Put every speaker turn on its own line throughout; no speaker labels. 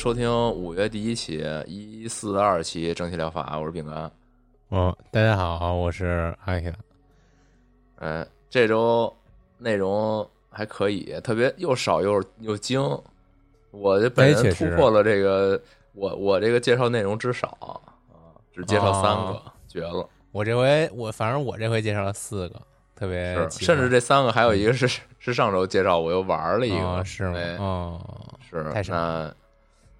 收听五月第一期一四二期蒸汽疗法，我是饼干。
哦，大家好，我是阿 K。
哎，这周内容还可以，特别又少又又精。我这本人突破了这个我我这个介绍内容之少啊，只介绍三个，
哦
绝了。
我这回我反正我这回介绍了四个，特别
是，甚至这三个还有一个是是上周介绍，我又玩了一个，
哦是吗
哎？
哦，
是
太少
那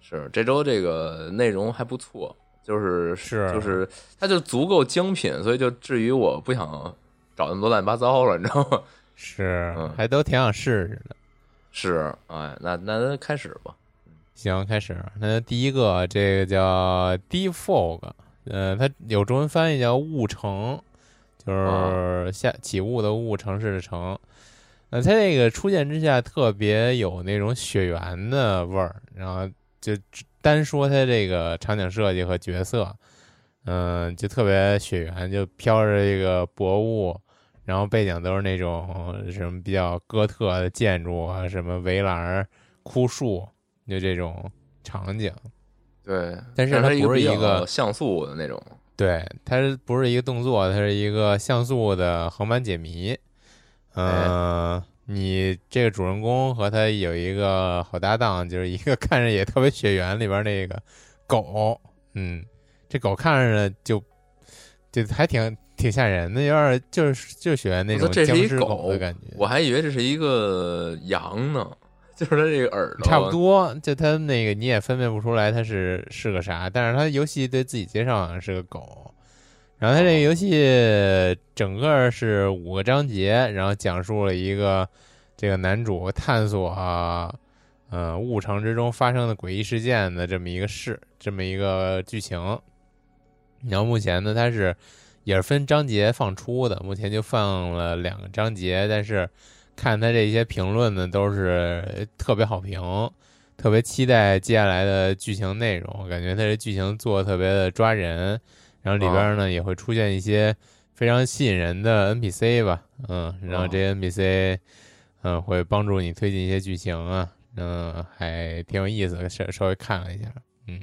是这周这个内容还不错，就是
是
就是它就足够精品，所以就至于我不想找那么多乱七八糟了，你知道吗？
是
嗯
还都挺想试试的。
是，哎，那那咱开始吧。
行，开始。那第一个，这个叫 Deep Fog，呃，它有中文翻译叫雾城，就是下起雾的雾，城市的城。呃，它这个初见之下特别有那种雪原的味儿，然后就单说它这个场景设计和角色，嗯、就特别雪原，就飘着这个薄雾，然后背景都是那种什么比较哥特的建筑啊，什么围栏儿、枯树，就这种场景。
对，
但是它
它
不是
一个像素的那种，
对，它不是一个动作？它是一个像素的横版解谜。嗯、你这个主人公和他有一个好搭档，就是一个 看着也特别血缘里边那个狗。嗯，这狗看着就就还挺挺吓人的，有点就是就是血缘那种僵尸狗
狗
的感觉。
我还以为这是一个羊呢，就是它这个耳朵，
差不。多，就它那个你也分辨不出来它是是个啥，但是它游戏对自己介绍好像是个狗。然后它这个游戏整个是五个章节，然后讲述了一个这个男主探索啊，呃雾城之中发生的诡异事件的这么一个事，这么一个剧情。然后目前呢，它是也是分章节放出的，目前就放了两个章节，但是看它这些评论呢，都是特别好评，特别期待接下来的剧情内容，感觉它这剧情做的特别的抓人，然后里边呢、也会出现一些非常吸引人的 NPC 吧，嗯，然后这些 NPC 嗯会帮助你推进一些剧情啊，嗯，还挺有意思的，稍稍微看了一下，嗯。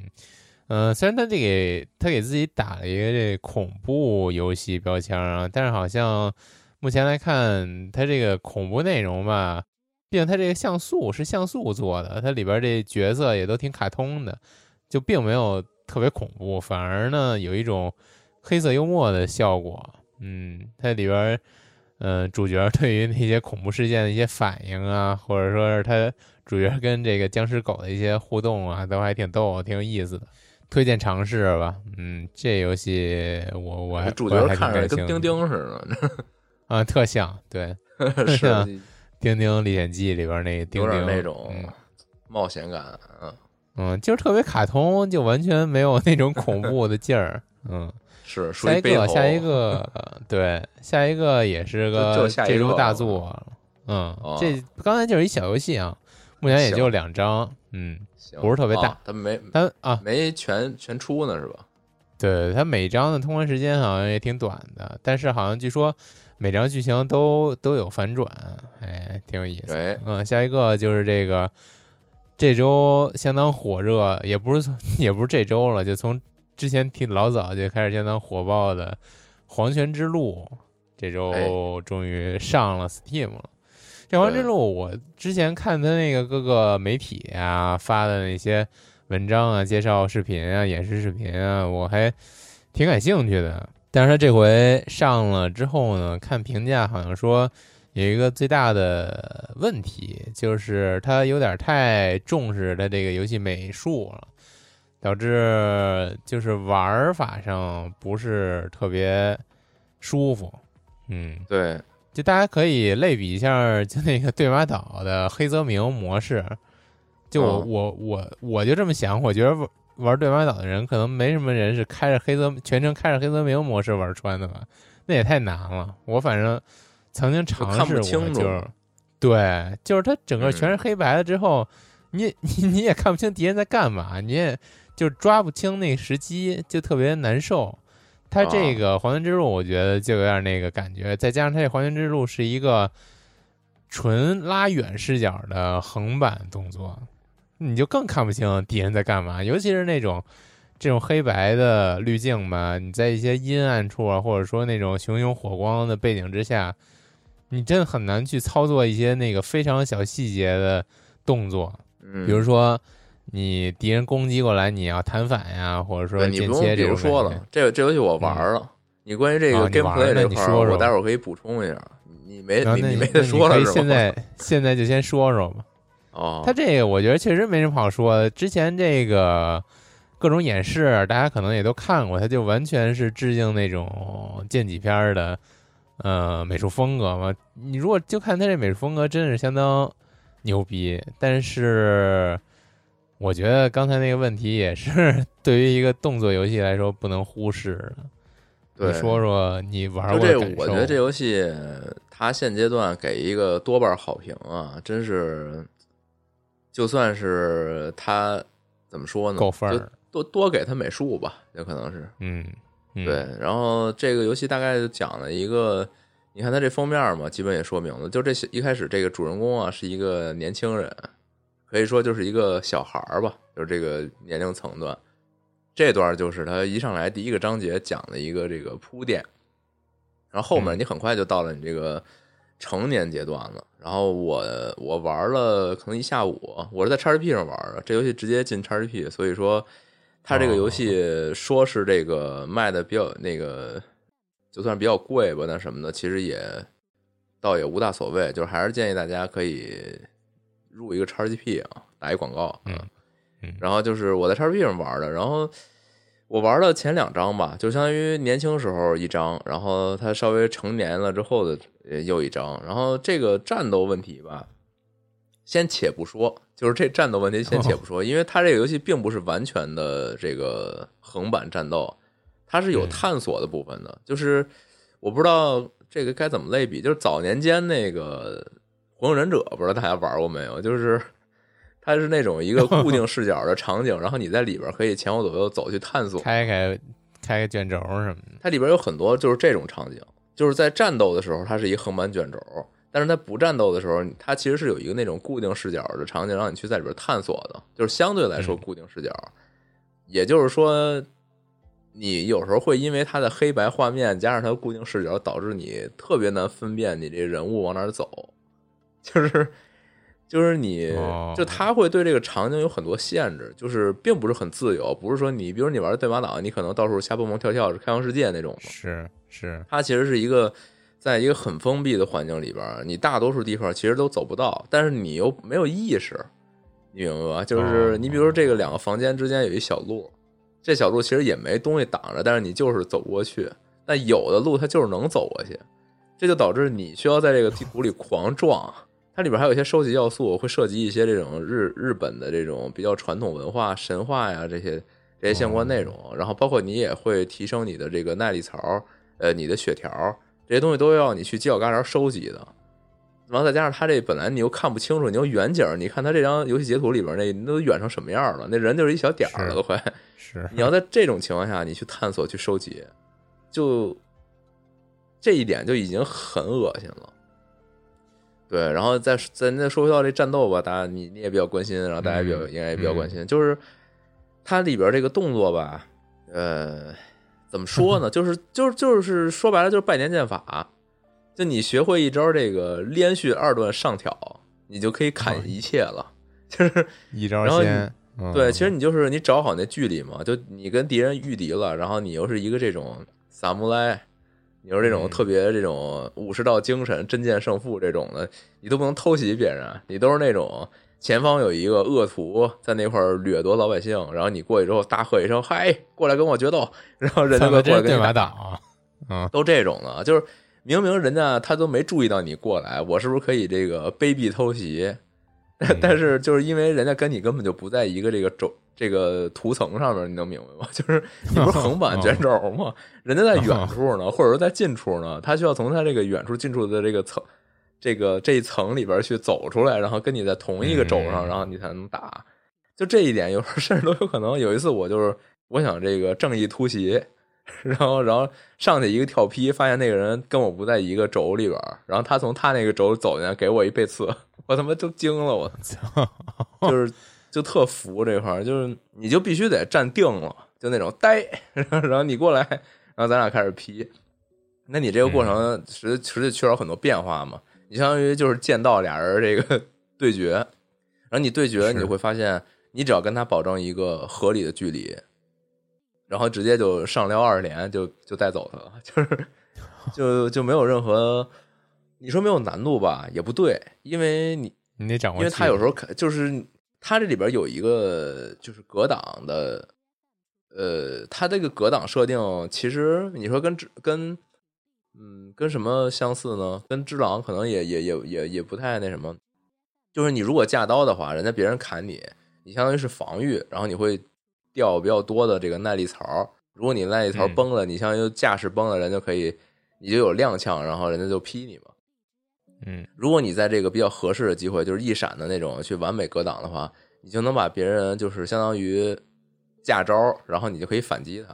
嗯，虽然他这给他给自己打了一个这恐怖游戏标签啊，但是好像目前来看，它这个恐怖内容吧，毕竟它这个像素是像素做的，它里边这角色也都挺卡通的，就并没有特别恐怖，反而呢有一种黑色幽默的效果。嗯，它里边，嗯、主角对于那些恐怖事件的一些反应啊，或者说是他主角跟这个僵尸狗的一些互动啊，都还挺逗，挺有意思的。推荐尝试吧，嗯，这游戏我我还
主角看着跟丁丁似的，
啊，特像，对，
是
像《丁丁历险记》里边那个丁
有
丁
点那种
嗯
冒险感，嗯，
嗯，就是特别卡通，就完全没有那种恐怖的劲儿。嗯，
是属
下一个，下一个，呃对，下一个也是个这周大作。嗯，
哦
这刚才就是一小游戏啊，目前也就两张。嗯，不是特别大
啊它没
它啊，
没全全出呢，是吧？
对，它每张的通关时间好像也挺短的，但是好像据说每张剧情都都有反转，哎，挺有意思。
对，
嗯，下一个就是这个这周相当火热，也不是从 也不是这周了，就从之前挺老早就开始相当火爆的《黄泉之路》，这周
哎
终于上了 Steam 了。这《黄泉之路》，我之前看他那个各个媒体啊发的那些文章啊、介绍视频啊、演示视频啊，我还挺感兴趣的。但是他这回上了之后呢，看评价好像说有一个最大的问题，就是他有点太重视他这个游戏美术了，导致就是玩法上不是特别舒服。嗯，
对，
就大家可以类比一下，就那个对马岛的黑泽明模式。就我、
哦
我我我就这么想，我觉得玩玩对马岛的人，可能没什么人是开着黑泽全程开着黑泽明模式玩穿的吧？那也太难了。我反正曾经尝试过，就是对，就是它整个
嗯
全是黑白的之后，你 你你也看不清敌人在干嘛，你也就抓不清那个时机，就特别难受。它这
啊。
个《黄泉之路》，我觉得就有点那个感觉，再加上它这《黄泉之路》是一个纯拉远视角的横版动作，你就更看不清敌人在干嘛，尤其是那种这种黑白的滤镜吧，你在一些阴暗处啊，或者说那种熊熊火光的背景之下，你真的很难去操作一些那个非常小细节的动作，
嗯，
比如说你敌人攻击过来，你要弹反呀，或者说
对你不用，比如说了，这个这游戏我玩了。你关于这个 gameplay 这块儿，
你说说
我待会儿可以补充一下。你没你你没得说了是吗？
现在现在就先说说吧。
哦，
他这个我觉得确实没什么好说的。之前这个各种演示，大家可能也都看过，他就完全是致敬那种剑戟片的呃美术风格嘛。你如果就看他这美术风格，真是相当牛逼。但是我觉得刚才那个问题也是 对于一个动作游戏来说不能忽视的。
对
你说说你玩过这？
我觉得这游戏它现阶段给一个多半好评啊，真是，就算是它怎么说呢，
够分儿。
多多给它美术吧，也可能是
嗯，嗯
对。然后这个游戏大概就讲了一个，你看它这封面嘛，基本也说明了，就这一开始这个主人公啊是一个年轻人，可以说就是一个小孩儿吧，就是这个年龄层段。这段就是他一上来第一个章节讲的一个这个铺垫，然后后面
嗯
你很快就到了你这个成年阶段了。然后我我玩了可能一下午，我是在 XGP 上玩的，这游戏直接进 XGP，所以说它这个游戏说是这个卖的比较那个，就算比较贵吧，那什么的，其实也倒也无大所谓，就是还是建议大家可以入一个 XGP 啊，打一广告，
嗯。嗯。
然后就是我在 XGP 上玩的，然后我玩了前两张吧，就相当于年轻时候一张，然后他稍微成年了之后的呃又一张，然后这个战斗问题吧，先且不说，就是这战斗问题先且不说，因为它这个游戏并不是完全的这个横版战斗，它是有
嗯
探索的部分的，就是我不知道这个该怎么类比，就是早年间那个《火影忍者》，不知道大家玩过没有？就是 它是那种一个 固定视角的场景，然后你在里边可以前后左右走去探索。
开开开个卷轴什么的。
它里边有很多就是这种场景，就是在战斗的时候它是一个横版卷轴，但是它不战斗的时候，它其实是有一个那种固定视角的场景，让你去在里边探索的，就是相对来说
嗯
固定视角。也就是说，你有时候会因为它的黑白画面加上它的固定视角，导致你特别难分辨你这人物往哪儿走，就是。就是你
哦，
就它会对这个场景有很多限制，就是并不是很自由，不是说你，比如你玩对马岛，你可能到处瞎蹦蹦跳跳是开放世界那种嘛，
是是，
它其实是一个在一个很封闭的环境里边，你大多数地方其实都走不到，但是你又没有意识，你明白吧？就是
哦
你比如说这个两个房间之间有一小路，这小路其实也没东西挡着，但是你就是走不过去。但有的路它就是能走过去，这就导致你需要在这个地图里狂撞。它里边还有一些收集要素，会涉及一些这种日日本的这种比较传统文化、神话呀这些这些相关内容，然后包括你也会提升你的这个耐力槽，呃，你的血条这些东西都要你去犄角旮旯收集的。然后再加上他这本来你又看不清楚，你又远景，你看他这张游戏截图里边那那都远成什么样了？那人就是一小点儿了都快。
是
你要在这种情况下，你去探索、去收集，就这一点就已经很恶心了。对，然后再再再说回到这战斗吧，大家你你也比较关心，然后大家比较、
嗯
应该也比较关心，就是它里边这个动作吧，呃，怎么说呢？就是就是就是说白了就是拜年剑法，就你学会一招这个连续二段上挑，你就可以砍一切了，就是。
一招
然后你
鲜。嗯
对，其实你就是你找好那距离嘛，就你跟敌人御敌了，然后你又是一个这种萨姆莱，你说这种
嗯
特别这种武士道精神、真剑胜负这种的，你都不能偷袭别人，你都是那种前方有一个恶徒在那块儿掠夺老百姓，然后你过去之后大喝一声“嗨，过来跟我决斗”，然后人家过来跟你打
岛啊？嗯，
都这种的，就是明明人家他都没注意到你过来，我是不是可以这个卑鄙偷袭？但是就是因为人家跟你根本就不在一个这个轴这个图层上面，你能明白吗？就是你不是横版 卷轴吗？人家在远处呢，或者说在近处呢，他需要从他这个远处近处的这个层。这个这一层里边去走出来，然后跟你在同一个轴上，
嗯
然后你才能打。就这一点，有时候甚至都有可能。有一次我就是我想这个正义突袭，然后然后上去一个跳劈，发现那个人跟我不在一个轴里边儿，然后他从他那个轴走进来给我一背刺，我他妈都惊了，我操就是就特服这块儿，就是你就必须得站定了，就那种呆，然后你过来，然后咱俩开始劈。那你这个过程实实际缺少很多变化嘛？你相当于就是剑道俩人这个 对决，然后你对决，
是。
你会发现，你只要跟他保证一个合理的距离，然后直接就上撩二连就就带走他了，就是就就没有任何，你说没有难度吧，也不对，因为你
你得掌握，
因为他有时候可就是他这里边有一个就是格挡的，呃，他这个格挡设定其实你说跟只跟嗯跟什么相似呢？跟只狼可能也也也也也不太那什么，就是你如果架刀的话，人家别人砍你，你相当于是防御，然后你会掉比较多的这个耐力槽。如果你耐力槽
嗯
崩了，你相当于架势崩了，人就可以你就有踉跄，然后人家就劈你嘛。
嗯
如果你在这个比较合适的机会，就是一闪的那种去完美格挡的话，你就能把别人就是相当于架招，然后你就可以反击他。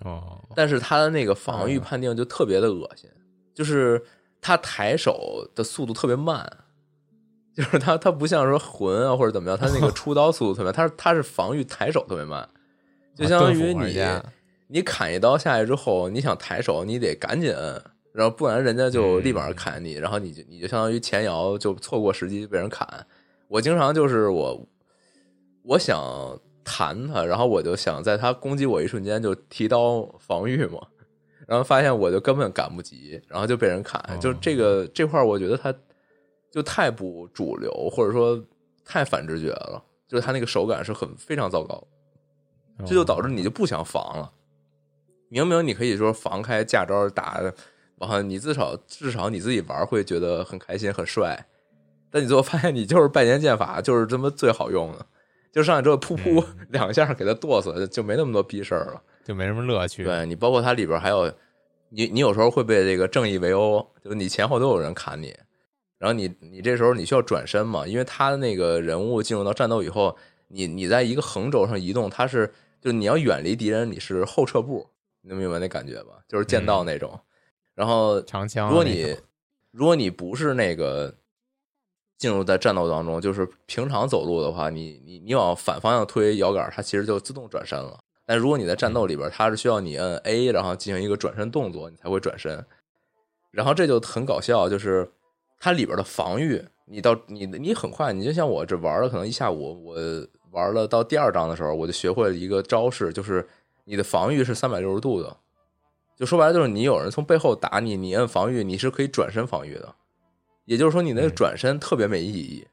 哦，
但是他的那个防御
嗯。
判定就特别的恶心，就是他抬手的速度特别慢，就是他他不像说魂啊或者怎么样，他那个出刀速度特别慢，他是他是防御抬手特别慢，就相当于你
家。
你砍一刀下去之后，你想抬手，你得赶紧摁，然后不然人家就立马砍你，然后你就你就相当于前摇就错过时机被人砍。我经常就是我我想弹他，然后我就想在他攻击我一瞬间就提刀防御嘛，然后发现我就根本赶不及，然后就被人砍。
哦
就这个这块，我觉得他就太不主流，或者说太反直觉了，就是他那个手感是很非常糟糕。这就导致你就不想防了。明明你可以说防开架招打，然后你至少至少你自己玩会觉得很开心很帅，但你最后发现你就是拜年剑法就是这么最好用的，就上来之后噗噗 两下给他剁死，就没那么多逼事儿了。
就没什么乐趣。
对你包括它里边还有你你有时候会被这个正义围殴，就是你前后都有人砍你，然后你你这时候你需要转身嘛，因为他的那个人物进入到战斗以后，你你在一个横轴上移动，他是就你要远离敌人，你是后撤步，你能明白那感觉吧？就是剑道那种。然后
长枪啊
如果你如果你不是那个进入在战斗当中，就是平常走路的话，你你你往反方向推摇杆，它其实就自动转身了。但如果你在战斗里边，它是需要你摁 A，然后进行一个转身动作，你才会转身。然后这就很搞笑，就是它里边的防御，你到你你很快，你就像我这玩了可能一下午，我玩了到第二章的时候，我就学会了一个招式，就是你的防御是三百六十度的。就说白了，就是你有人从背后打你，你摁防御，你是可以转身防御的。也就是说，你那个
嗯
转身特别没意义，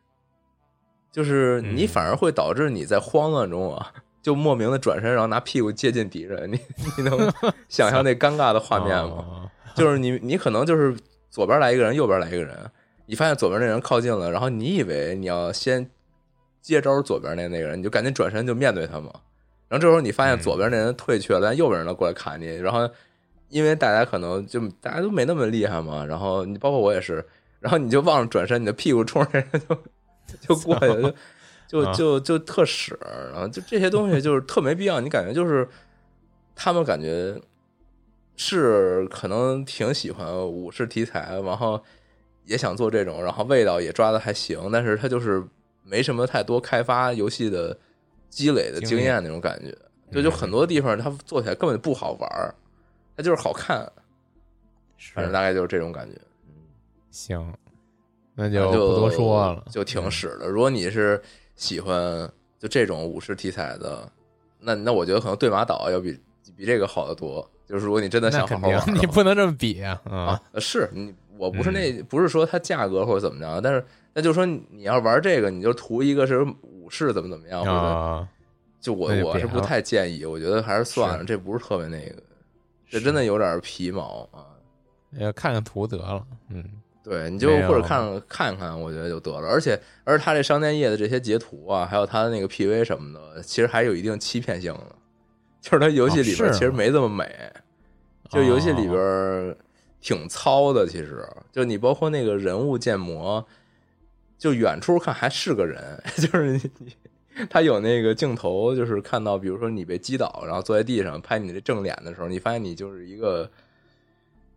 就是你
嗯
反而会导致你在慌乱中啊，就莫名的转身，然后拿屁股接近敌人。你你能想象那尴尬的画面吗？
哦
就是你你可能就是左边来一个人，右边来一个人，你发现左边那人靠近了，然后你以为你要先接招左边那那个人，你就赶紧转身就面对他嘛。然后这时候你发现左边那人退却了，但右边人呢过来砍你，然后因为大家可能就大家都没那么厉害嘛，然后你包括我也是，然后你就忘了转身，你的屁股冲着人就就过去了，就 就
啊
就就特屎，然后就这些东西就是特没必要，你感觉就是他们感觉是可能挺喜欢武士题材，然后也想做这种，然后味道也抓的还行，但是他就是没什么太多开发游戏的积累的经
经验
验那种感觉，就就很多地方他做起来根本就不好玩儿，它就是好看，反正大概就是这种感觉。
行，那
就
就不多说了，
就挺
嗯
屎的。如果你是喜欢就这种武士题材的，那那我觉得可能对马岛要比比这个好得多。就是如果你真的想好好玩
你不能这么比啊！
是你，我不是
嗯
那，不是说它价格或者怎么着，但是那就是说你你要玩这个，你就图一个是武士怎么怎么样，或者
啊，
就我
就
我是不太建议，我觉得还是算了，这不是特别那个，这真的有点皮毛啊。
要看看图得了。嗯，
对，你就或者看看看，我觉得就得了。而且，而且它这商店页的这些截图啊，还有他的那个 PV 什么的，其实还有一定欺骗性的，就是他游戏里边其实没这么美，就游戏里边
哦。
挺糙的。其实，就你包括那个人物建模，就远处看还是个人，就是你你 他有那个镜头，就是看到，比如说你被击倒，然后坐在地上拍你的正脸的时候，你发现你就是一个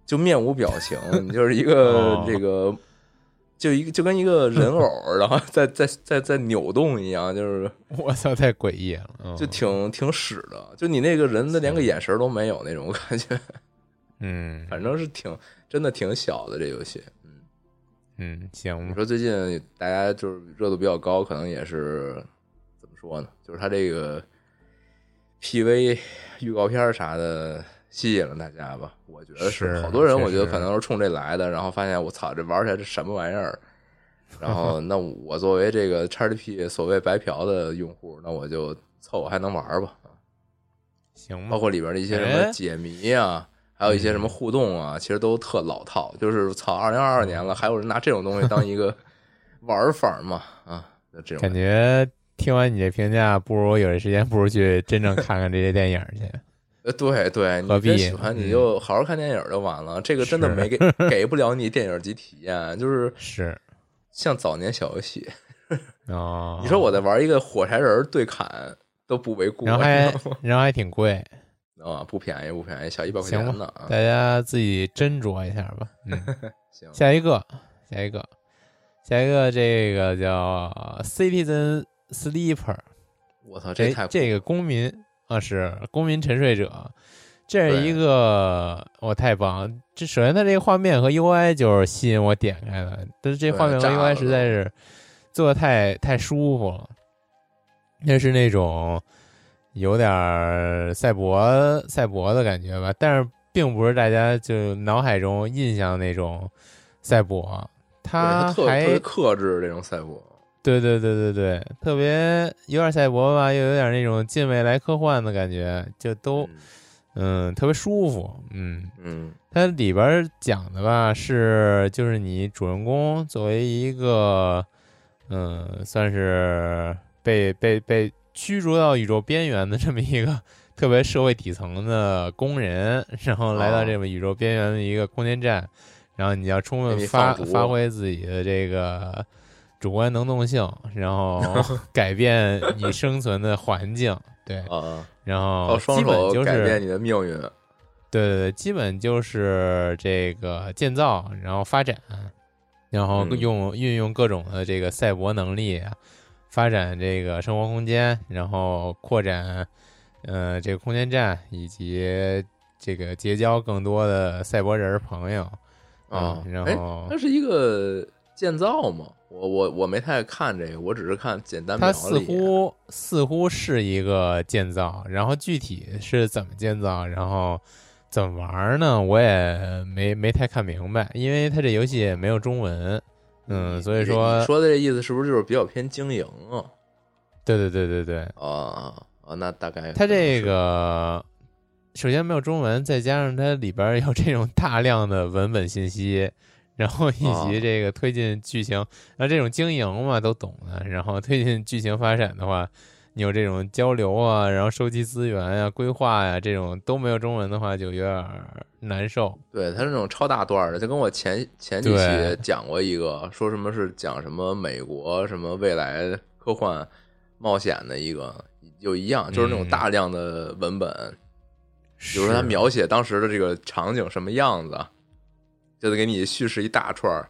就面无表情，你 就是一个
哦
这个。就一个就跟一个人偶，然后 在在在在扭动一样，就是
我操，太诡异了。嗯
就挺挺屎的，就你那个人的连个眼神都没有那种感觉，
嗯
反正是挺真的挺小的这游戏。嗯，
嗯，行吧，
你说最近大家就是热度比较高，可能也是怎么说呢？就是他这个 PV 预告片啥的吸引了大家吧？我觉得
是
好多人，我觉得可能是冲这来的，然后发现我操，这玩起来这什么玩意儿？然后 那我作为这个 XGP 所谓白嫖的用户，那我就凑合还能玩吧。
行吧，
包括里边的一些什么
哎
解谜啊，还有一些什么互动啊，其实都特老套。就是操，二零二二年了，还有人拿这种东西当一个玩法嘛？啊，就这种
感觉听完你这评价，不如有这时间，不如去真正看看这些电影去。
呃，对对，你
何必
真喜欢你就好好看电影就完了。这个真的没给 给不了你电影级体验，就是
是
像早年小游戏。
哦，
你说我在玩一个火柴人对砍都不为过，
然后还 然后还挺贵，
啊不便宜不便宜，小一百块钱呢
大家自己斟酌一下吧。嗯，
行，
下一个，下一个，下一个，这个叫 Citizen Sleeper，
我操，这太
这这个公民啊是公民沉睡者，这是一个我太棒了。这首先它这个画面和 UI 就是吸引我点开的，但是这画面和 UI 实在是做的太太舒服了，那是那种有点赛博赛博的感觉吧，但是并不是大家就脑海中印象那种赛博，
对它特特
还
别克制这种赛博。
对对对对对，特别有点赛博吧，又有点那种近未来科幻的感觉，就都嗯。特别舒服。嗯，
嗯。
它里边讲的吧是就是你主人公作为一个嗯算是被被被驱逐到宇宙边缘的这么一个 特别社会底层的工人，然后来到
哦。
这个宇宙边缘的一个空间站，然后你要充分发发挥自己的这个主观能动性，然后 改变你生存的环境，对，
啊，
然后基本就是
改变你的命运。
对对对，基本就是这个建造，然后发展，然后
嗯。
用、运用各种的这个赛博能力啊，发展这个生活空间，然后扩展呃这个空间站，以及这个结交更多的赛博人朋友
啊
嗯然
哎
后
它是一个建造吗？我我我没太看这个，我只是看简单描
它似。乎似乎是一个建造，然后具体是怎么建造，然后怎么玩儿呢？我也没没太看明白，因为它这游戏也没有中文，嗯，所以说
你，说的这意思是不是就是比较偏经营啊？
对对对对对，
啊啊，那大概
它这
个
个首先没有中文，再加上它里边儿有这种大量的文本信息，然后以
哦。
及这个推进剧情，然后这种经营嘛都懂的，然后推进剧情发展的话，你有这种交流啊，然后收集资源啊、规划呀、这种都没有中文的话，就有点儿难受。
对，它是那种超大段儿的，就跟我前前几期讲过一个，说什么是讲什么美国什么未来科幻冒险的一个，就一样，就是那种
嗯。
大量的文本，比如说他描写当时的这个场景什么样子，就得给你叙事一大串儿，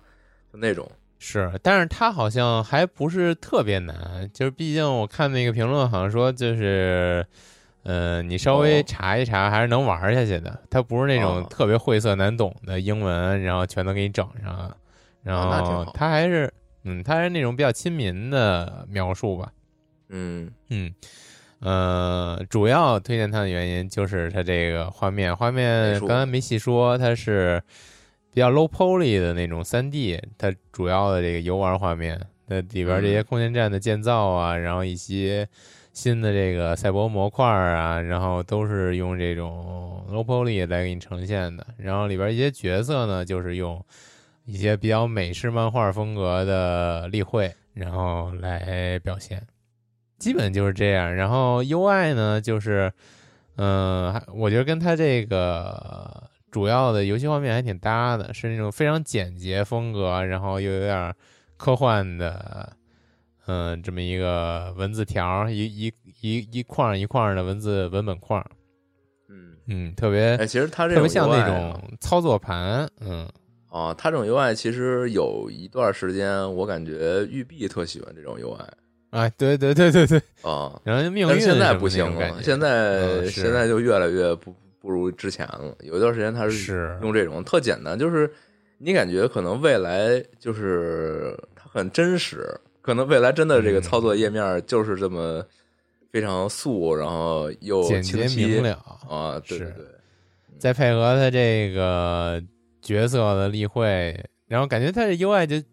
就那种。
是，但是它好像还不是特别难，就是毕竟我看那个评论好像说就是，呃，你稍微
哦
查一查还是能玩下去的。它不是那种
哦
特别晦涩难懂的英文，然后全都给你整上，然后
啊那挺好
它还是，嗯，它还是那种比较亲民的描述吧。
嗯
嗯，呃，主要推荐它的原因就是它这个画面，画面
术
刚才没细说，它是比较 low poly 的那种三 D，它主要的这个游玩画面，那里边这些
嗯
空间站的建造啊，然后一些新的这个赛博模块啊，然后都是用这种 low poly 来给你呈现的，然后里边一些角色呢，就是用一些比较美式漫画风格的例会，然后来表现。基本就是这样。然后 UI 呢，就是，嗯、还我觉得跟它这个主要的游戏画面还挺搭的，是那种非常简洁风格，然后又有点科幻的，嗯、这么一个文字条，一一一一块一块的文字文本框，
嗯，
嗯，特别
哎，其实它这种
特别像那
啊
种操作盘，嗯，
啊，它这种 UI 其实有一段时间，我感觉育碧特喜欢这种 UI
哎，对对对对对，
啊，
然后命运
但现在不行了，现在、
嗯
现在就越来越不不如之前了。有一段时间他
是
用这种特简单，就是你感觉可能未来就是它很真实，可能未来真的这个
嗯
操作页面就是这么非常素，然后又
简洁明了。
啊，对对对，
再配合他这个角色的例会，然后感觉他的 UI 就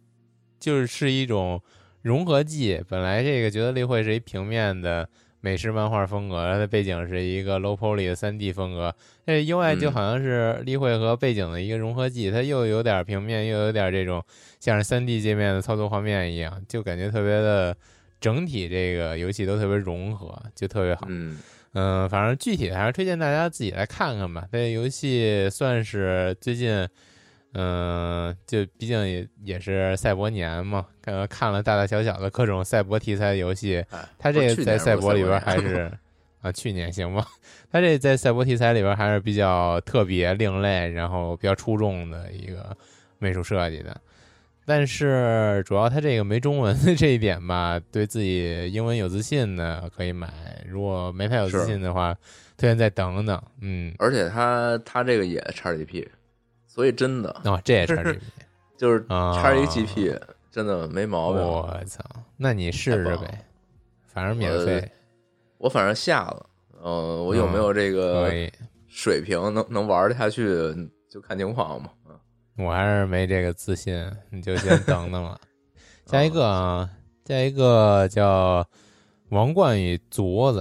就是一种融合剂。本来这个角色例会是一平面的美式漫画风格，它的背景是一个 low poly 的三 D 风格，这 UI 就
嗯
好像是例会和背景的一个融合剂，它又有点平面，又有点这种像是三 D 界面的操作画面一样，就感觉特别的整体这个游戏都特别融合，就特别好。
嗯
嗯，反正具体的还是推荐大家自己来看看吧。这游戏算是最近，嗯，就毕竟也也是赛博年嘛，看看了大大小小的各种赛博题材的游戏，
哎，
它这个在赛博里边还是啊，去年行吧？它这在赛博题材里边还是比较特别、另类，然后比较出众的一个美术设计的。但是主要它这个没中文的这一点吧，对自己英文有自信的可以买，如果没太有自信的话，推荐再等等。嗯，
而且它它这个也 XGP，所以真的
哦，这也是
就是
啊
XGP 真的没毛病。
我操，那你试试呗，反正免费，
我反正下了，嗯，我有没有这个。水平能能玩得下去，就看情况嘛。嗯
我还是没这个自信，你就先等等了。下一个啊，下一个叫《王冠与镯子》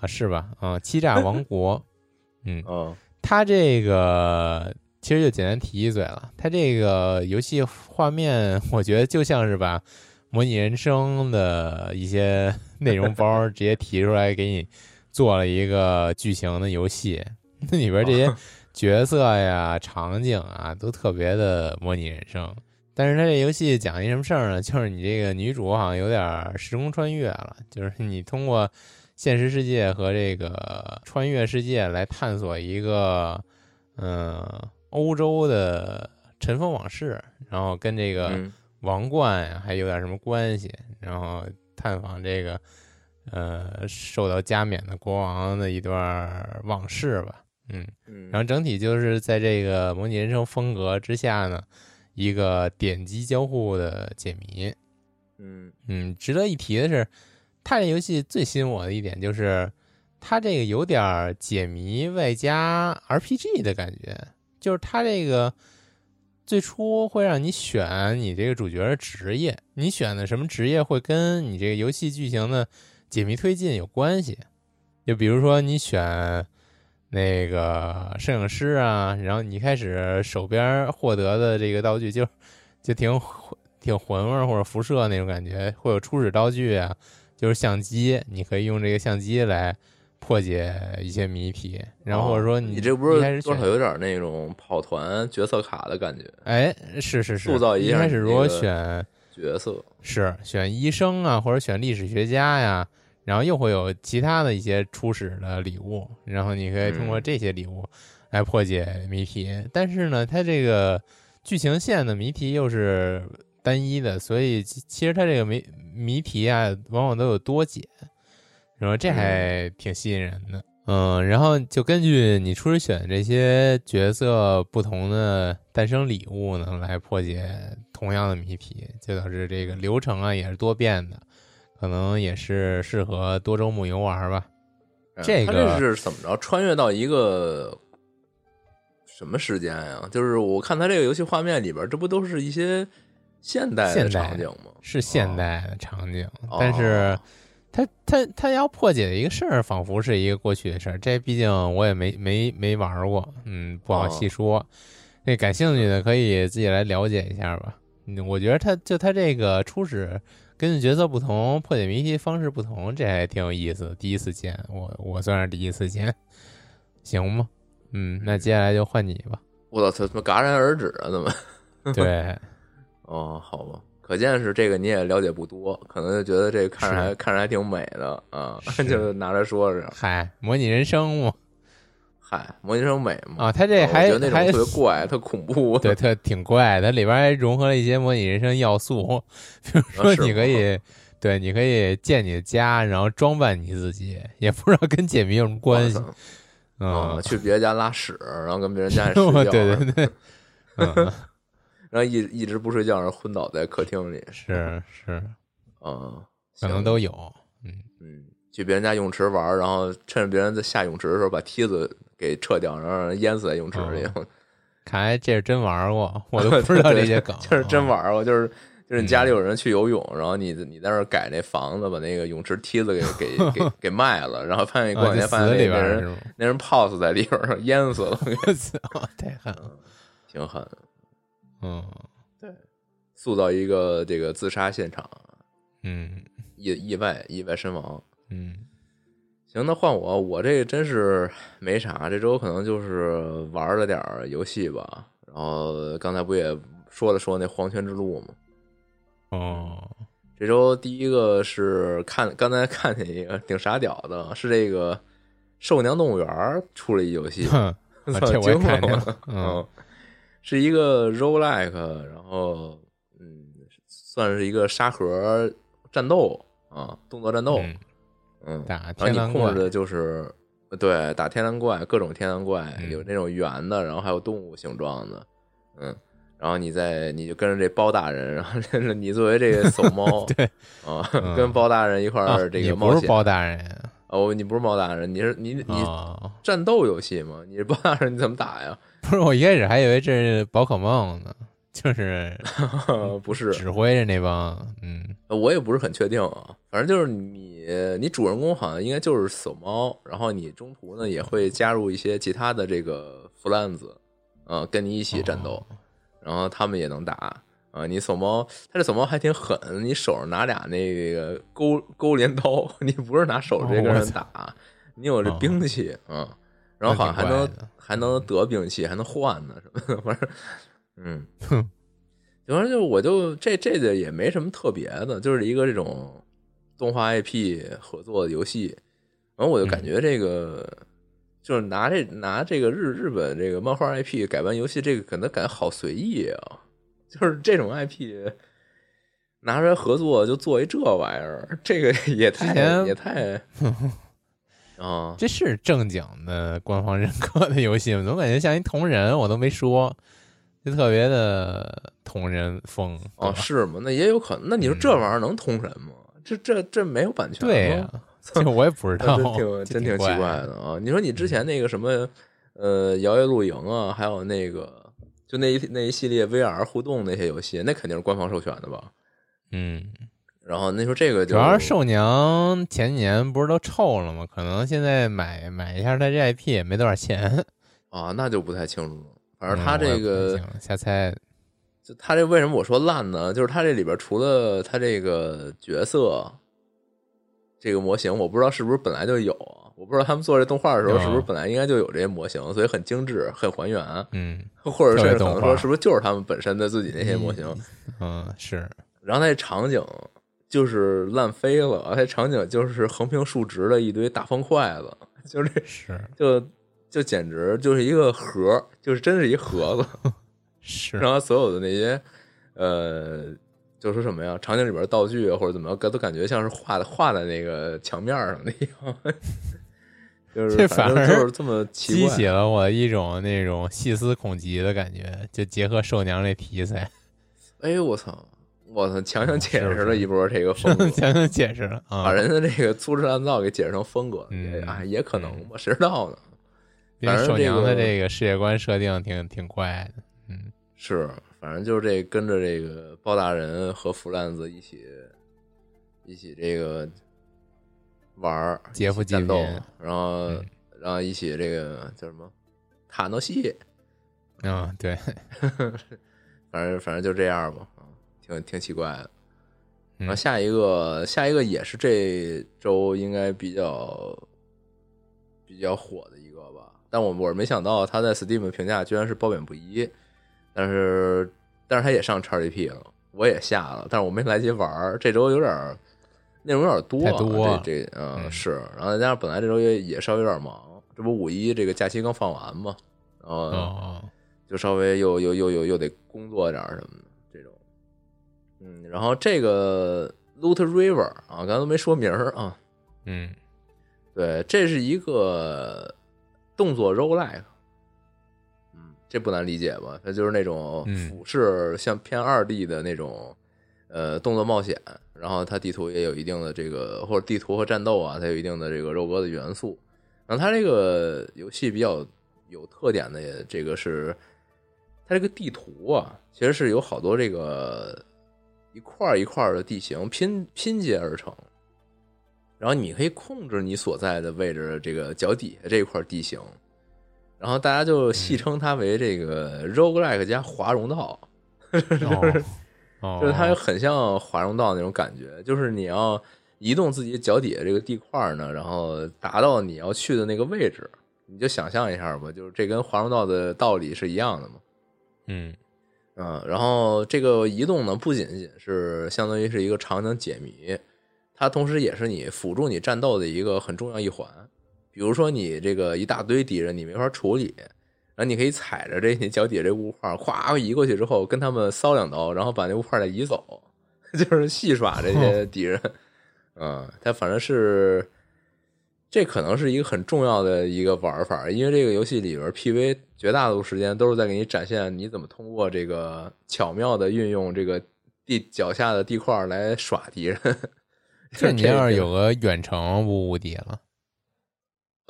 啊，是吧？啊，欺诈王国。嗯，
嗯
它这个其实就简单提一嘴了。它这个游戏画面，我觉得就像是把模拟人生的一些内容包 直接提出来给你做了一个剧情的游戏，那里边这些 角色呀、场景啊，都特别的模拟人生。但是它这游戏讲一什么事儿呢？就是你这个女主好像有点时空穿越了，就是你通过现实世界和这个穿越世界来探索一个嗯欧洲的尘封往事，然后跟这个
嗯
王冠还有点什么关系，然后探访这个呃受到加冕的国王的一段往事吧。嗯，
嗯，
然后整体就是在这个模拟人生风格之下呢，一个点击交互的解谜。
嗯
嗯，值得一提的是，它这游戏最吸引我的一点就是，它这个有点解谜外加 RPG 的感觉，就是它这个最初会让你选你这个主角的职业，你选的什么职业会跟你这个游戏剧情的解谜推进有关系。就比如说你选那个摄影师啊，然后你一开始手边获得的这个道具就就挺挺混味或者辐射那种感觉，会有初始道具啊，就是相机，你可以用这个相机来破解一些谜题，然后或者说
哦你这不
一开始选
是多少有点那种跑团角色卡的感觉，
哎，是是是，
塑造一下
一开始如果选
角色
是选医生啊，或者选历史学家呀，然后又会有其他的一些初始的礼物，然后你可以通过
嗯
这些礼物来破解谜题。但是呢，它这个剧情线的谜题又是单一的，所以其其实它这个谜谜题啊，往往都有多解，然后这还挺吸引人的。嗯，然后就根据你初始选这些角色不同的诞生礼物呢，来破解同样的谜题，就导致这个流程啊也是多变的。可能也是适合多周目游玩吧。
嗯
这个
他这是怎么着？穿越到一个什么时间呀？就是我看他这个游戏画面里边，这不都是一些现代的
现代
场景吗？
是现代的场景，
哦
但是他他他要破解的一个事儿，仿佛是一个过去的事儿。这毕竟我也没没没玩过，嗯，不好细说。那感兴趣的可以自己来了解一下吧。嗯，我觉得他就他这个初始根据角色不同，破解谜题方式不同，这还挺有意思的。第一次见，我我算是第一次见，行吗？嗯，那接下来就换你吧。
我操，怎么戛然而止啊？怎么？
对，
哦，好吧，可见是这个你也了解不多，可能就觉得这个看着还看着还挺美的啊，就拿来说是。
嗨，模拟人生嘛，
嗨，模拟人生美嘛？
啊，他这还
我觉得那
还
种特别怪，特恐怖。
对，特挺怪，它里边还融合了一些模拟人生要素，比如说你可以，对，你可以建你的家，然后装扮你自己，也不知道跟解谜有什么关系嗯
啊，，去别人家拉屎，然后跟别人家里睡觉，
对对，嗯，
然后一一直不睡觉，然后昏倒在客厅里。
是是，
嗯，
可能
行
都有。嗯，
嗯，去别人家泳池玩，然后趁着别人在下泳池的时候把梯子给撤掉，然后让人淹死在泳池里。
哦 看来这是真玩过，我都不知道这些梗，
就是真玩过，就是就是你家
嗯
里有人去游泳，然后你你在那儿改那房子，把那个泳池梯子给给给给卖了，然后发现过
啊，
两天发现那那人？那人泡死在里边儿，淹死了，
我操，太狠了。
挺狠。
嗯
塑造一个这个自杀现场，
嗯
意意外意外身亡。
嗯
行，那换我，我这个真是没啥，这周可能就是玩了点游戏吧。然后刚才不也说了说那《黄泉之路》吗？
哦，
这周第一个是看，刚才看见一个挺傻屌的，是这个《兽娘动物园》出了一游戏，
这我看见了嗯，
是一个 roguelike，然后嗯，算是一个沙盒战斗啊，动作战斗，
嗯，
嗯，
打
然后
天狼怪
你控制，的就是对打天然怪，各种天然怪，
嗯
有那种圆的，然后还有动物形状的，嗯，然后你再你就跟着这包大人，然后 你作为这个守猫，
对
啊，
嗯
跟包大人一块
啊
儿这个冒险。
不是包大人啊
哦，你不是猫大人，你是你你
哦，
战斗游戏吗？你是包大人，你怎么打呀？
不是，我一开始还以为这是宝可梦呢，就是
不是，
指挥着那帮，嗯。
我也不是很确定啊，反正就是你，你主人公好像应该就是守猫，然后你中途呢也会加入一些其他的这个弗兰子，啊，跟你一起战斗，
哦。
然后他们也能打啊。你守猫，他这守猫还挺狠，你手上拿俩那个勾勾镰刀，你不是拿手直接跟人打，你有这
哦
兵器啊，然后好像还能还能得兵器，还能换呢什么的，反正嗯。
哼，
反正就我就这这个也没什么特别的，就是一个这种动画 IP 合作的游戏。然后我就感觉这个、就是拿这拿这个日日本这个漫画 IP 改编游戏，这个可能感觉好随意啊！就是这种 IP 拿出来合作就做一这玩意儿，这个也太也太 啊
这是正经的官方认可的游戏吗？总感觉像一同人，我都没说，就特别的同人风。
哦是吗？那也有可能。那你说这玩意儿能同人吗？这这这没有版权？
对呀、这我也不知 道，
真挺真挺奇
怪
怪的啊！你说你之前那个什么，呃，摇曳露营啊，还有那个就那一那一系列 VR 互动那些游戏，那肯定是官方授权的吧？
嗯，
然后那时候这个就
主要是兽娘前几年不是都臭了吗？可能现在买买一下它这 IP 也没多少钱。
啊，那就不太清楚了。反正他
嗯我也不太
这个，
清瞎猜。
就他这为什么我说烂呢？就是他这里边除了他这个角色这个模型，我不知道是不是本来就有啊。我不知道他们做这动画的时候是不是本来应该就有这些模型，所以很精致、很还原，
嗯
或者甚至可能说是不是就是他们本身的自己那些模型。
嗯，是
然后那场景就是烂飞了，而且场景就是横平竖直的一堆大方块子，就这
是
就就简直就是一个盒，就是真是一盒子。
是，
然后所有的那些呃，就说什么呀，场景里边道具啊或者怎么样，都感觉像是画的画在那个墙面上的一样。就是
这
反
而
就是这么
激起了我一种那种细思恐极的感觉，就结合兽娘这题材。
哎呦我操！我操，强行解释了一波这个风格，
强行解释了，
把人的这个粗制滥造给解释成风格，啊，也可能吧，谁知道呢？反正
手娘的
这
个世界观设定挺挺怪的，嗯，
是，反正就是这跟着这个包大人和弗兰子一起一起这个玩儿，
劫富济贫，
然后然后一起这个叫什么？塔诺西，
啊，对，
反正反正就这样吧，挺挺奇怪的。然后下一个下一个也是这周应该比较比较火的一个吧。但我我是没想到他在 Steam 评价居然是褒贬不一，但是但是他也上 XGP 了，我也下了，但是我没来及玩这周有点内容有点多，
多
这这嗯是，然后再加上本来这周也也稍微有点忙，这不五一这个假期刚放完嘛，然后就稍微又又又又又得工作点什么的这种，嗯，然后这个 Loot River 啊，刚才都没说名儿啊，
嗯，
对，这是一个。动作 roguelike，嗯，这不难理解吧？它就是那种俯视，像偏二 D 的那种，呃，动作冒险。然后它地图也有一定的这个，或者地图和战斗啊，它有一定的这个肉鸽的元素。然后它这个游戏比较有特点的，这个是它这个地图啊，其实是有好多这个一块一块的地形拼拼接而成。然后你可以控制你所在的位置这个脚底下这一块地形，然后大家就戏称它为这个 roguelike 加华容道，就 是它很像华容道那种感觉，就是你要移动自己脚底下这个地块呢，然后达到你要去的那个位置，你就想象一下吧，就是这跟华容道的道理是一样的嘛。
嗯
嗯，然后这个移动呢，不仅仅是相当于是一个场景解谜。它同时也是你辅助你战斗的一个很重要一环，比如说你这个一大堆敌人你没法处理，然后你可以踩着这你脚底下这物块咵移过去之后跟他们骚两刀，然后把那物块再移走，就是戏耍这些敌人。嗯，它反正是这可能是一个很重要的一个玩法，因为这个游戏里边 PV 绝大多数时间都是在给你展现你怎么通过这个巧妙的运用这个地脚下的地块来耍敌人。
这你要是有个远程无无敌了，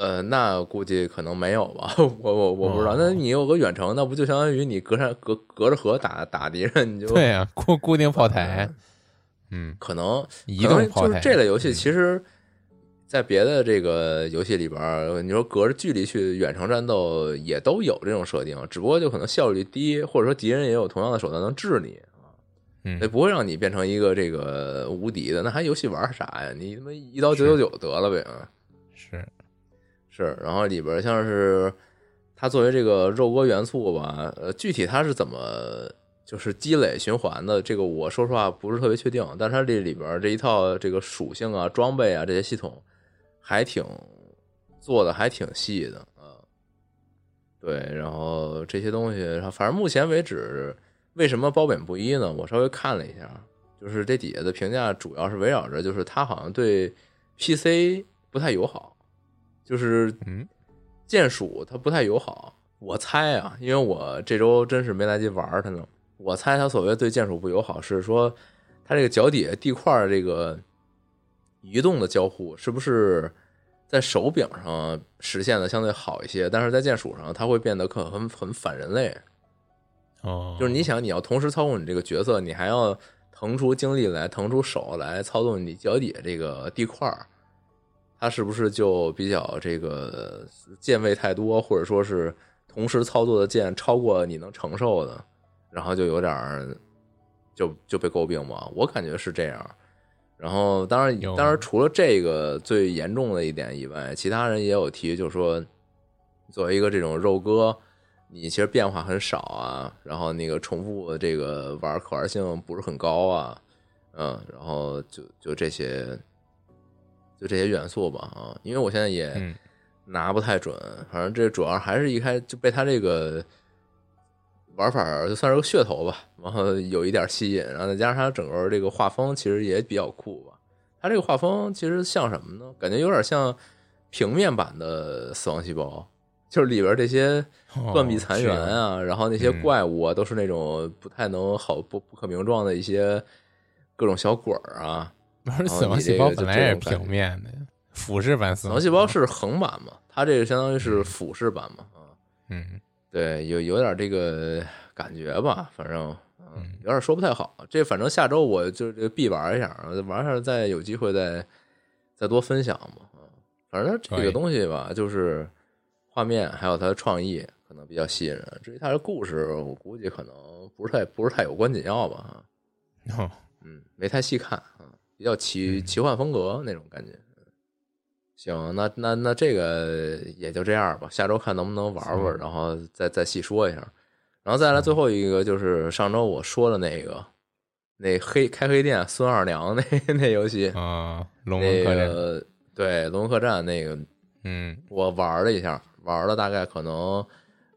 呃，那估计可能没有吧。我我我不知道。那你有个远程，那不就相当于你隔山隔隔着河打打敌人？你就
对呀，固固定炮台。嗯，
可能
移动炮
台。就是这类游戏，其实，在别的这个游戏里边，你说隔着距离去远程战斗也都有这种设定，只不过就可能效率低，或者说敌人也有同样的手段能治你。
嗯，
那不会让你变成一个这个无敌的，那还游戏玩啥呀？你他妈一刀九九九得了呗啊！
是
是，然后里边像是它作为这个肉鸽元素吧，呃，具体它是怎么就是积累循环的，这个我说实话不是特别确定。但它这里边这一套这个属性啊、装备啊这些系统还挺做的还挺细的啊。对，然后这些东西，反正目前为止。为什么褒贬不一呢？我稍微看了一下，就是这底下的评价主要是围绕着，就是它好像对 PC 不太友好，就是
嗯，
剑鼠它不太友好。我猜啊，因为我这周真是没来及玩它呢。我猜它所谓对剑鼠不友好，是说它这个脚底下地块这个移动的交互，是不是在手柄上实现的相对好一些？但是在键鼠上，它会变得可很很反人类。
哦，
就是你想，你要同时操控你这个角色，你还要腾出精力来，腾出手来操纵你脚底下这个地块儿，它是不是就比较这个键位太多，或者说是同时操作的键超过你能承受的，然后就有点儿就就被诟病嘛？我感觉是这样。然后，当然，当然，除了这个最严重的一点以外，其他人也有提，就是说，作为一个这种肉鸽。你其实变化很少啊，然后那个重复这个玩可玩性不是很高啊，嗯，然后就就这些，就这些元素吧啊，因为我现在也拿不太准，反正这主要还是一开就被他这个玩法就算是个噱头吧，然后有一点吸引，然后再加上他整个这个画风其实也比较酷吧，他这个画风其实像什么呢？感觉有点像平面版的死亡细胞。就是里边这些断壁残垣啊，然后那些怪物啊，都是那种不太能好不不可名状的一些各种小鬼儿啊。
不是死亡细胞本来也是平面的，俯视版死
亡细胞是横版嘛？它这个相当于是俯视版嘛？啊，
嗯，
对，有有点这个感觉吧，反正嗯，有点说不太好。这反正下周我就这必玩一下，玩一下再有机会再再多分享嘛。啊，反正这个东西吧，就是画面还有它的创意可能比较吸引人。至于它的故事，我估计可能不是太不是太有关紧要吧？
啊，
嗯，没太细看啊。比较奇奇幻风格那种感觉，行，那那那这个也就这样吧。下周看能不能玩玩，然后再再细说一下。然后再来最后一个就是上周我说的那个，那黑开黑店孙二娘那那游戏
啊，龙门客
栈。对，龙门客栈那个，
嗯，
我玩了一下，玩了大概可能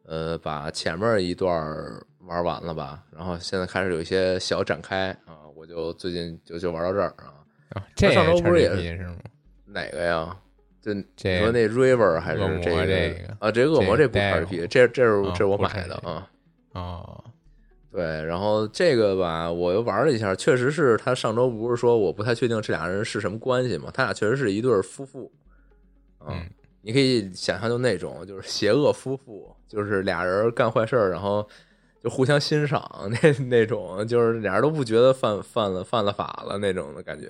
呃把前面一段玩完了吧，然后现在开始有一些小展开啊。我就最近就就玩到这儿啊，
这
上周不是也
是吗？
哪个呀？就你说那 River 还是这个啊？这恶魔这不是 r p 这这是这是我买的啊。
哦，
对，然后这个吧，我又玩了一下，确实是他上周不是说我不太确定这俩人是什么关系嘛？他俩确实是一对夫妇。
嗯，
你可以想象就那种就是邪恶夫妇，就是俩人干坏事儿，然后。就互相欣赏 那那种，就是俩人都不觉得犯犯了犯了法了那种的感觉。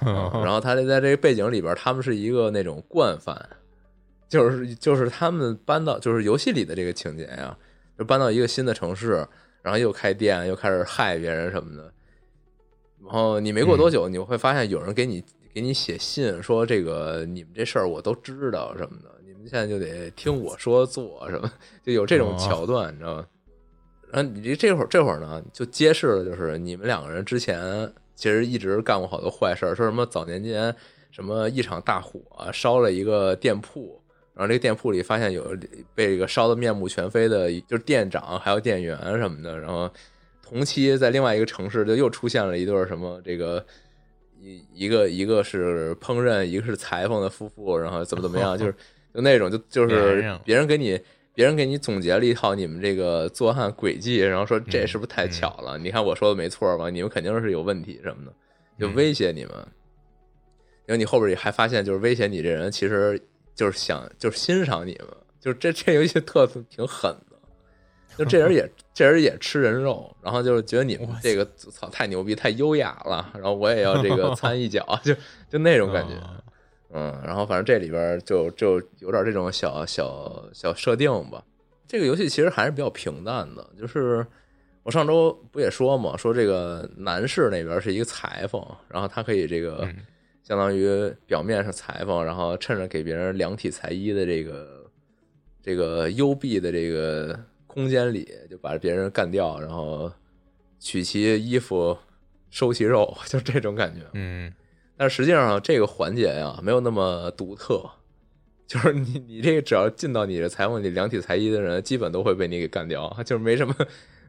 然后他就在这个背景里边，他们是一个那种惯犯，就是就是他们搬到就是游戏里的这个情节呀，就搬到一个新的城市，然后又开店，又开始害别人什么的。然后你没过多久，你会发现有人给你给你写信说这个你们这事儿我都知道什么的，你们现在就得听我说做什么，就有这种桥段，你知道吗？然后你这这会儿这会儿呢，就揭示了，就是你们两个人之前其实一直干过好多坏事儿，说什么早年间什么一场大火烧了一个店铺，然后这个店铺里发现有被这个烧的面目全非的，就是店长还有店员什么的。然后同期在另外一个城市就又出现了一对什么这个一一个一个是烹饪，一个是裁缝的夫妇，然后怎么怎么样，就是 就那种就就是别人给你。别人给你总结了一套你们这个作案轨迹，然后说这是不是太巧了？你看我说的没错吧？你们肯定是有问题什么的，就威胁你们。因为你后边也还发现，就是威胁你这人其实就是想就是欣赏你们，就是这这游戏特色挺狠的。就这人也这人也吃人肉，然后就是觉得你们这个操太牛逼太优雅了，然后我也要这个 掺一脚，就就那种感觉。嗯，然后反正这里边就就有点这种小小小设定吧。这个游戏其实还是比较平淡的，就是我上周不也说嘛，说这个男士那边是一个裁缝，然后他可以这个相当于表面上裁缝，然后趁着给别人量体裁衣的这个这个幽闭的这个空间里，就把别人干掉，然后取其衣服，收其肉，就这种感觉。
嗯。
但实际上，这个环节呀，没有那么独特。就是你，你这个只要进到你的裁缝里量体裁衣的人，基本都会被你给干掉。就是没什么，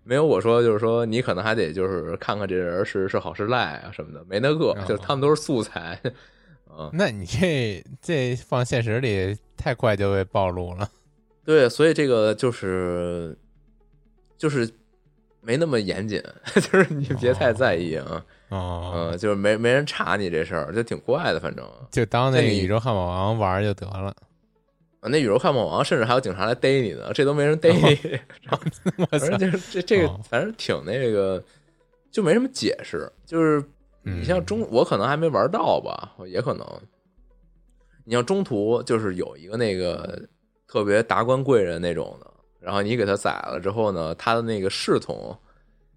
没有我说，就是说你可能还得就是看看这人是是好是赖啊什么的，没那个，就是他们都是素材。嗯，
那你这这放现实里太快就被暴露了。
对，所以这个就是就是没那么严谨，就是你别太在意啊。
哦，
嗯，就是没没人查你这事儿，就挺怪的，反正
就当那个宇宙汉堡王玩就得了。
啊，那宇宙汉堡王甚至还有警察来逮你呢，这都没人逮你。反正就是这这个，反正挺那个，就没什么解释。就是你像中，我可能还没玩到吧，也可能。你像中途就是有一个那个特别达官贵人那种的，然后你给他宰了之后呢，他的那个侍从。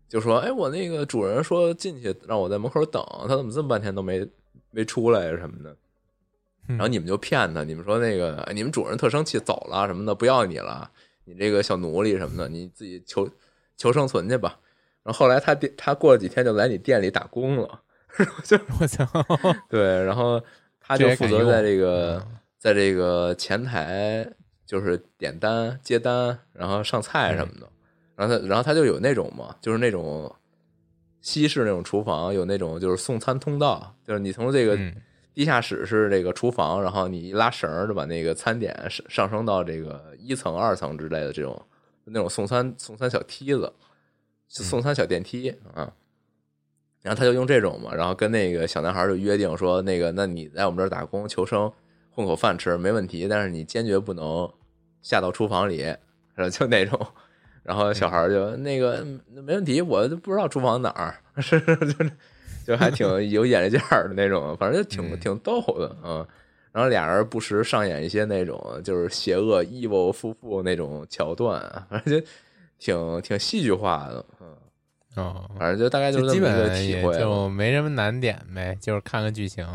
就说：“哎，我那个主人说进去让我在门口等，他怎么这么半天都没没出来什么的？然后你们就骗他，你们说那个你们主人特生气走了什么的，不要你了，你这个小奴隶什么的，你自己求求生存去吧。然后后来他店他过了几天就来你店里打工了，就
我操，
对，然后他就负责在这个在这个前台就是点单接单，然后上菜什么的。”然后他，然后他就有那种嘛，就是那种西式那种厨房，有那种就是送餐通道，就是你从这个地下室是这个厨房，然后你一拉绳就把那个餐点上上升到这个一层、二层之类的这种那种送餐送餐小梯子，送餐小电梯啊。然后他就用这种嘛，然后跟那个小男孩就约定说，那个那你在我们这儿打工求生，混口饭吃没问题，但是你坚决不能下到厨房里？就那种。然后小孩就那个没问题，我都不知道厨房哪儿，是就就还挺有眼力劲儿的那种，反正就挺挺逗的，嗯。然后俩人不时上演一些那种就是邪恶 evil 夫妇那种桥段，反正就挺挺戏剧化的，嗯。
哦，
反正就大概就
是基本
体会，
就没什么难点呗，就是看看剧情。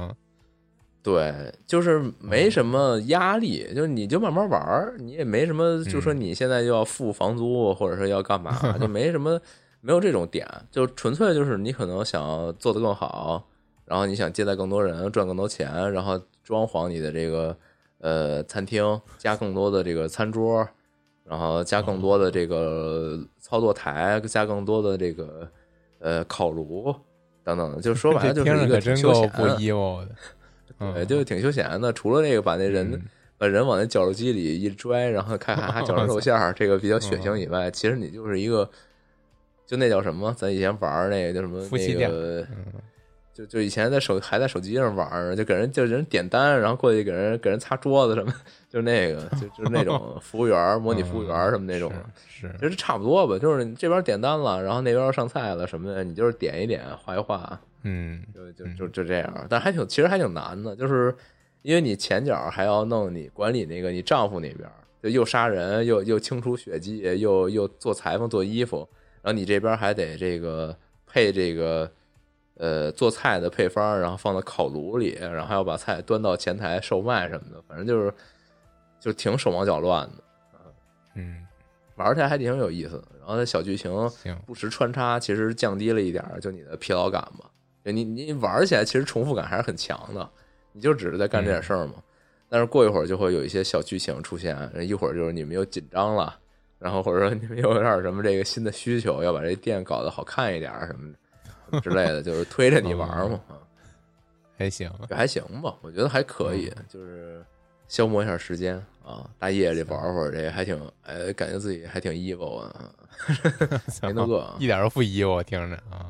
对，就是没什么压力，就是你就慢慢玩儿，你也没什么，就说你现在就要付房租，或者说要干嘛，就没什么，没有这种点，就纯粹就是你可能想做得更好，然后你想接待更多人，赚更多钱，然后装潢你的这个呃餐厅，加更多的这个餐桌，然后加更多的这个操作台，加更多的这个呃烤炉等等，就说白了 就是一个
真
够
不 evil 的。
对，就挺休闲的。除了那个，把那人把人往那绞肉机里一拽，然后咔咔绞成肉馅儿，这个比较血腥以外，其实你就是一个，就那叫什么？咱以前玩那个叫什么？那个，就就以前在手还在手机上玩，就给人就人点单，然后过去给人给人擦桌子什么，就那个就就是那种 服务员模拟服务员什么那种，
是
其实差不多吧。就是这边点单了，然后那边上菜了什么的，你就是点一点，画一画。
嗯，
就就就就这样，但还挺，其实还挺难的，就是因为你前脚还要弄你管理那个你丈夫那边，就又杀人又又清除血迹，又又做裁缝做衣服，然后你这边还得这个配这个呃做菜的配方，然后放到烤炉里，然后还要把菜端到前台售卖什么的，反正就是就挺手忙脚乱的，
嗯，
玩起来还挺有意思的，然后那小剧情不时穿插，其实降低了一点就你的疲劳感吧。你你玩起来其实重复感还是很强的，你就只是在干这点事儿嘛。但是过一会儿就会有一些小剧情出现，一会儿就是你们又紧张了，然后或者说你们又有点什么这个新的需求，要把这店搞得好看一点什么之类的，就是推着你玩嘛。
还行，
还行吧，我觉得还可以，就是消磨一下时间啊。大夜里玩会儿这还挺，哎，感觉自己还挺 evil 啊，没那个，
一点都不 evil，听着啊。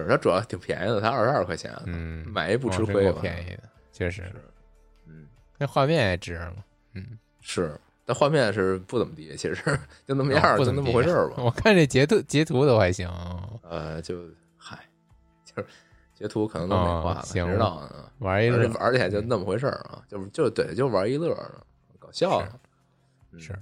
是它主要挺便宜的，才二十二块钱，
嗯，
买一不吃亏，
便宜的，确实，
嗯，
那画面也值嘛，嗯，
是，但画面是不怎么地，其实 就那么样，就那么回事吧。
我看这截图截图都还行，
呃，就嗨，就是截图可能都没画了，
知
道
玩一
乐，玩起来就那么回事啊，就就对，就玩一乐，搞笑，
是，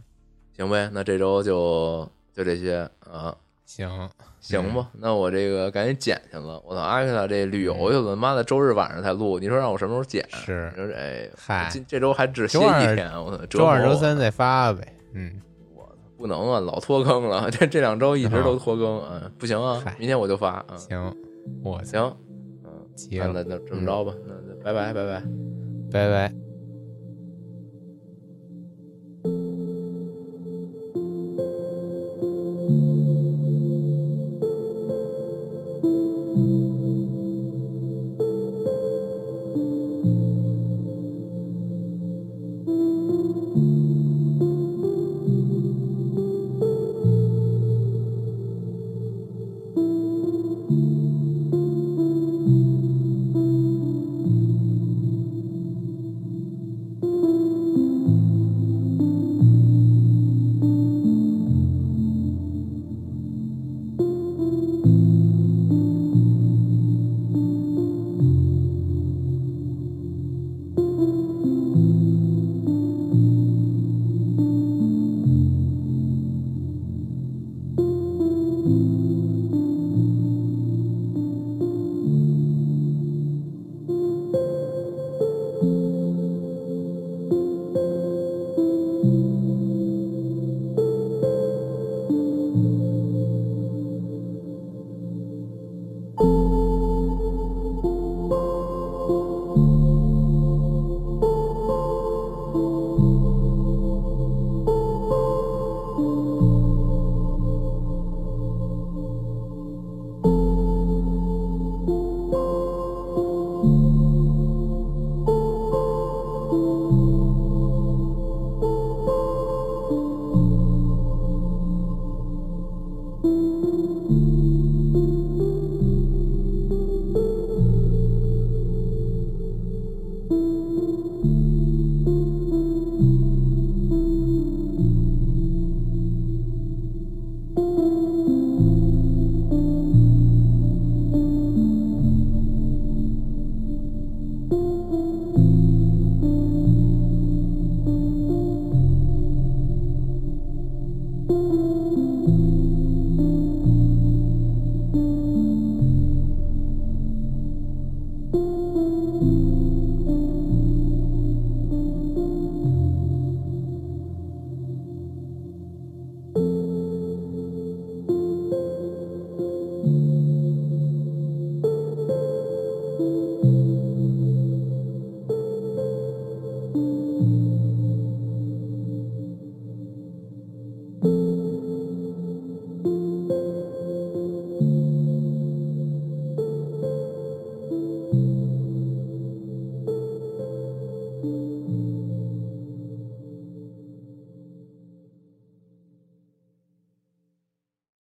行呗，那这周就就这些啊。
行
行吧，那我这个赶紧剪去了。我操，阿克塔这旅游去了，妈的，周日晚上才录。你说让我什么时候剪？
是，
你说
哎，
嗨，这周还只歇一天，我操，
周二、周三再发呗。嗯，
我操，不能啊，老拖更了，这这两周一直都拖更，嗯，不行啊，明天我就发。
行，我
行，嗯，那那那这么着吧，那那拜拜拜拜
拜拜。